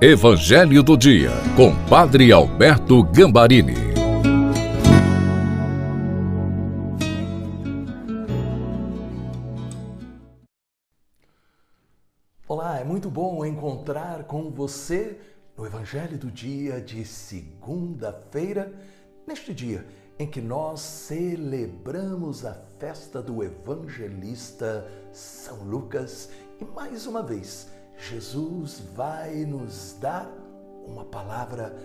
Evangelho do Dia, com Padre Alberto Gambarini. Olá, é muito bom encontrar com você no Evangelho do Dia de segunda-feira, neste dia em que nós celebramos a festa do evangelista São Lucas e mais uma vez Jesus vai nos dar uma palavra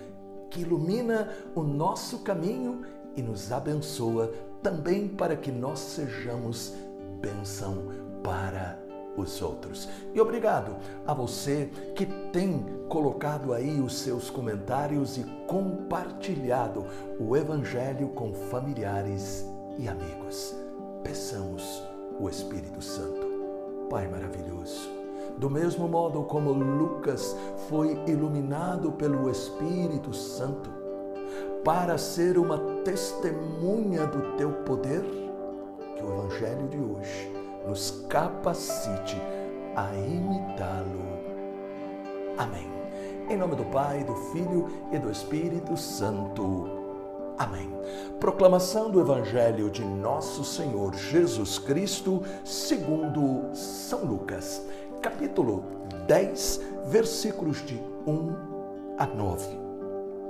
que ilumina o nosso caminho e nos abençoa também para que nós sejamos bênção para os outros. E obrigado a você que tem colocado aí os seus comentários e compartilhado o Evangelho com familiares e amigos. Peçamos o Espírito Santo. Pai maravilhoso do mesmo modo como Lucas foi iluminado pelo Espírito Santo para ser uma testemunha do teu poder, que o Evangelho de hoje nos capacite a imitá-lo. Amém. Em nome do Pai, do Filho e do Espírito Santo. Amém. Proclamação do Evangelho de Nosso Senhor Jesus Cristo, segundo São Lucas capítulo 10, versículos de 1 a 9.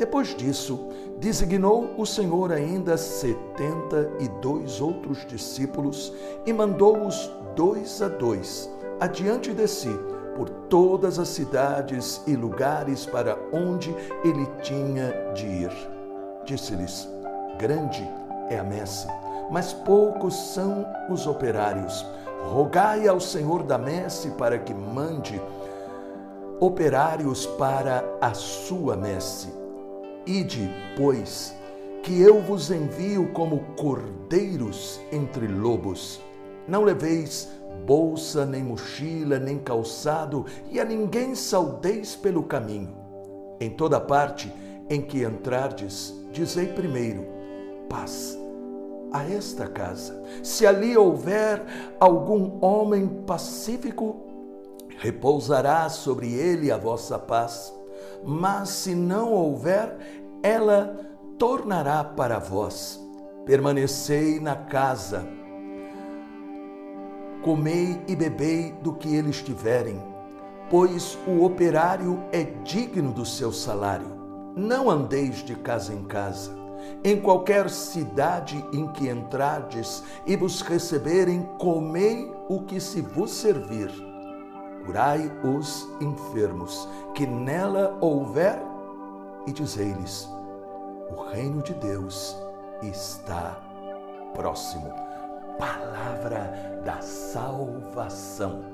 Depois disso, designou o Senhor ainda setenta e dois outros discípulos e mandou-os dois a dois adiante de si por todas as cidades e lugares para onde ele tinha de ir. Disse-lhes: Grande é a messe, mas poucos são os operários. Rogai ao Senhor da messe para que mande operários para a sua messe. Ide, pois, que eu vos envio como cordeiros entre lobos. Não leveis bolsa, nem mochila, nem calçado, e a ninguém saudeis pelo caminho. Em toda parte em que entrardes, dizei primeiro: paz a esta casa. Se ali houver algum homem pacífico, repousará sobre ele a vossa paz. Mas se não houver, ela tornará para vós. Permanecei na casa, comei e bebei do que eles tiverem, pois o operário é digno do seu salário. Não andeis de casa em casa em qualquer cidade em que entrardes e vos receberem, comei o que se vos servir. Curai os enfermos que nela houver, e dizei-lhes: o reino de Deus está próximo. Palavra da salvação.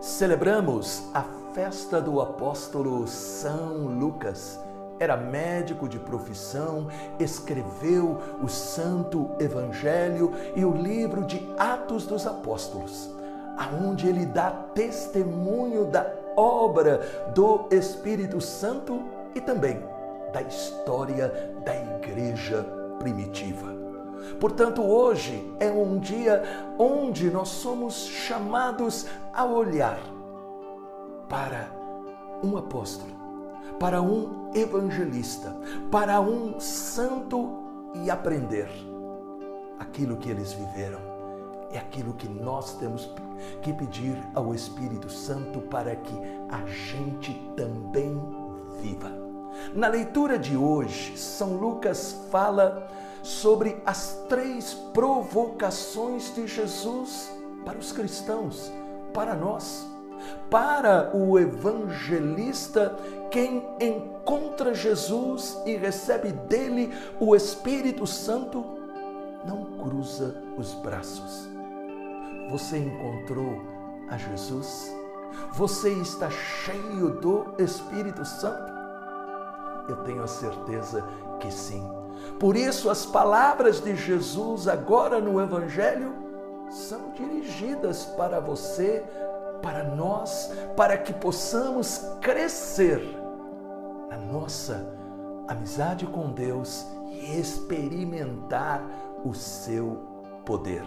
Celebramos a festa do apóstolo São Lucas era médico de profissão, escreveu o Santo Evangelho e o livro de Atos dos Apóstolos, aonde ele dá testemunho da obra do Espírito Santo e também da história da igreja primitiva. Portanto, hoje é um dia onde nós somos chamados a olhar para um apóstolo para um evangelista, para um santo e aprender aquilo que eles viveram. É aquilo que nós temos que pedir ao Espírito Santo para que a gente também viva. Na leitura de hoje, São Lucas fala sobre as três provocações de Jesus para os cristãos, para nós. Para o evangelista, quem encontra Jesus e recebe dele o Espírito Santo, não cruza os braços. Você encontrou a Jesus? Você está cheio do Espírito Santo? Eu tenho a certeza que sim. Por isso, as palavras de Jesus agora no Evangelho são dirigidas para você para nós, para que possamos crescer na nossa amizade com Deus e experimentar o seu poder.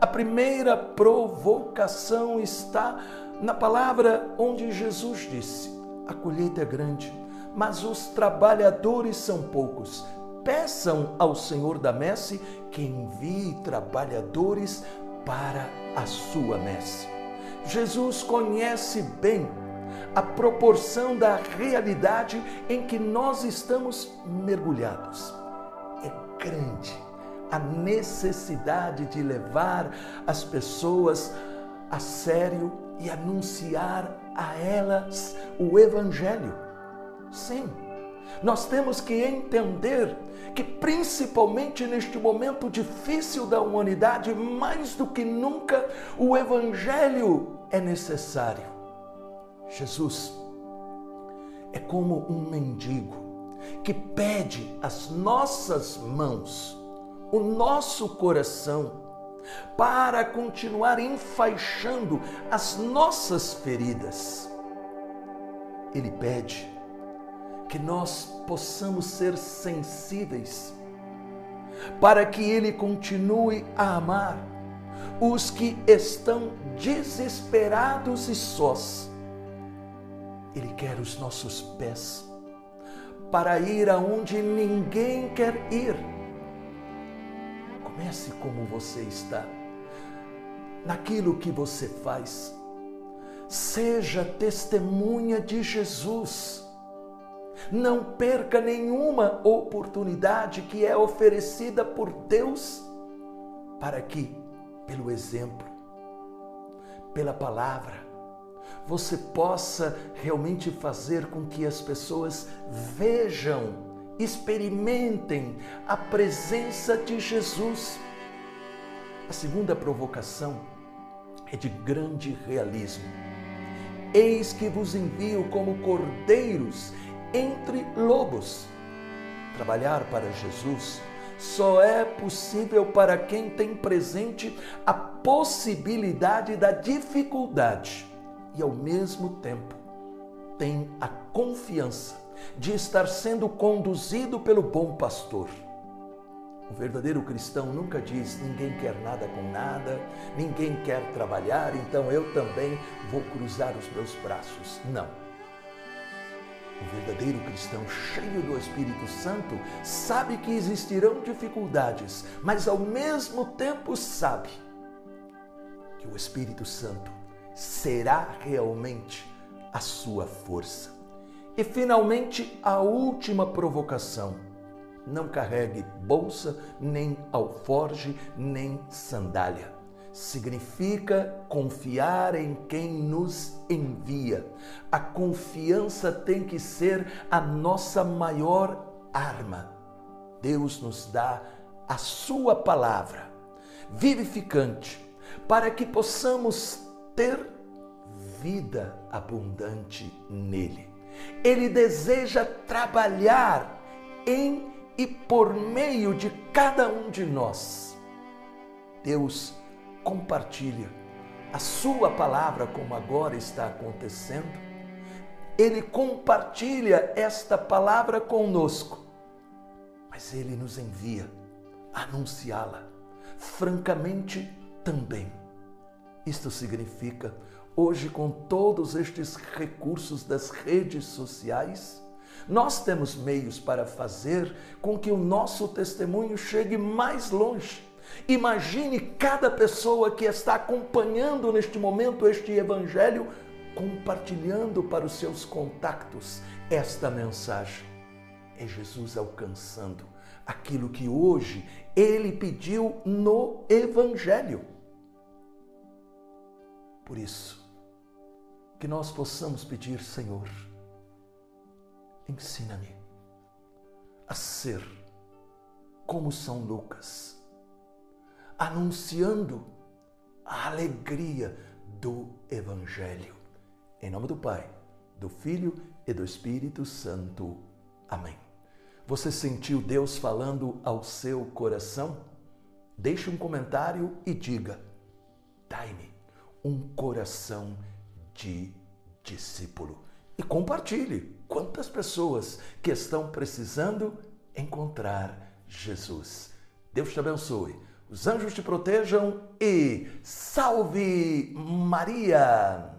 A primeira provocação está na palavra onde Jesus disse: a colheita é grande, mas os trabalhadores são poucos. Peçam ao Senhor da messe que envie trabalhadores para a sua messe. Jesus conhece bem a proporção da realidade em que nós estamos mergulhados. É grande a necessidade de levar as pessoas a sério e anunciar a elas o Evangelho. Sim, nós temos que entender que, principalmente neste momento difícil da humanidade, mais do que nunca, o Evangelho é necessário. Jesus é como um mendigo que pede as nossas mãos, o nosso coração, para continuar enfaixando as nossas feridas. Ele pede que nós possamos ser sensíveis, para que Ele continue a amar os que estão desesperados e sós. Ele quer os nossos pés para ir aonde ninguém quer ir. Comece como você está, naquilo que você faz. Seja testemunha de Jesus. Não perca nenhuma oportunidade que é oferecida por Deus para que, pelo exemplo, pela palavra, você possa realmente fazer com que as pessoas vejam, experimentem a presença de Jesus. A segunda provocação é de grande realismo. Eis que vos envio como cordeiros entre lobos. Trabalhar para Jesus só é possível para quem tem presente a possibilidade da dificuldade e, ao mesmo tempo, tem a confiança de estar sendo conduzido pelo bom pastor. O verdadeiro cristão nunca diz: ninguém quer nada com nada, ninguém quer trabalhar, então eu também vou cruzar os meus braços. Não. O verdadeiro cristão, cheio do Espírito Santo, sabe que existirão dificuldades, mas ao mesmo tempo sabe que o Espírito Santo será realmente a sua força. E finalmente, a última provocação: não carregue bolsa, nem alforge, nem sandália. Significa confiar em quem nos envia. A confiança tem que ser a nossa maior arma. Deus nos dá a Sua palavra vivificante para que possamos ter vida abundante nele. Ele deseja trabalhar em e por meio de cada um de nós. Deus compartilha a Sua palavra, como agora está acontecendo. Ele compartilha esta palavra conosco, mas Ele nos envia anunciá-la francamente também isto significa, hoje, com todos estes recursos das redes sociais, nós temos meios para fazer com que o nosso testemunho chegue mais longe. Imagine cada pessoa que está acompanhando neste momento este evangelho, compartilhando para os seus contactos esta mensagem. É Jesus alcançando aquilo que hoje ele pediu no evangelho. Por isso, que nós possamos pedir, Senhor, ensina-me a ser como São Lucas, anunciando a alegria do Evangelho. Em nome do Pai, do Filho e do Espírito Santo. Amém. Você sentiu Deus falando ao seu coração? Deixe um comentário e diga: dai-me um coração de discípulo. E compartilhe quantas pessoas que estão precisando encontrar Jesus. Deus te abençoe, os anjos te protejam e salve Maria!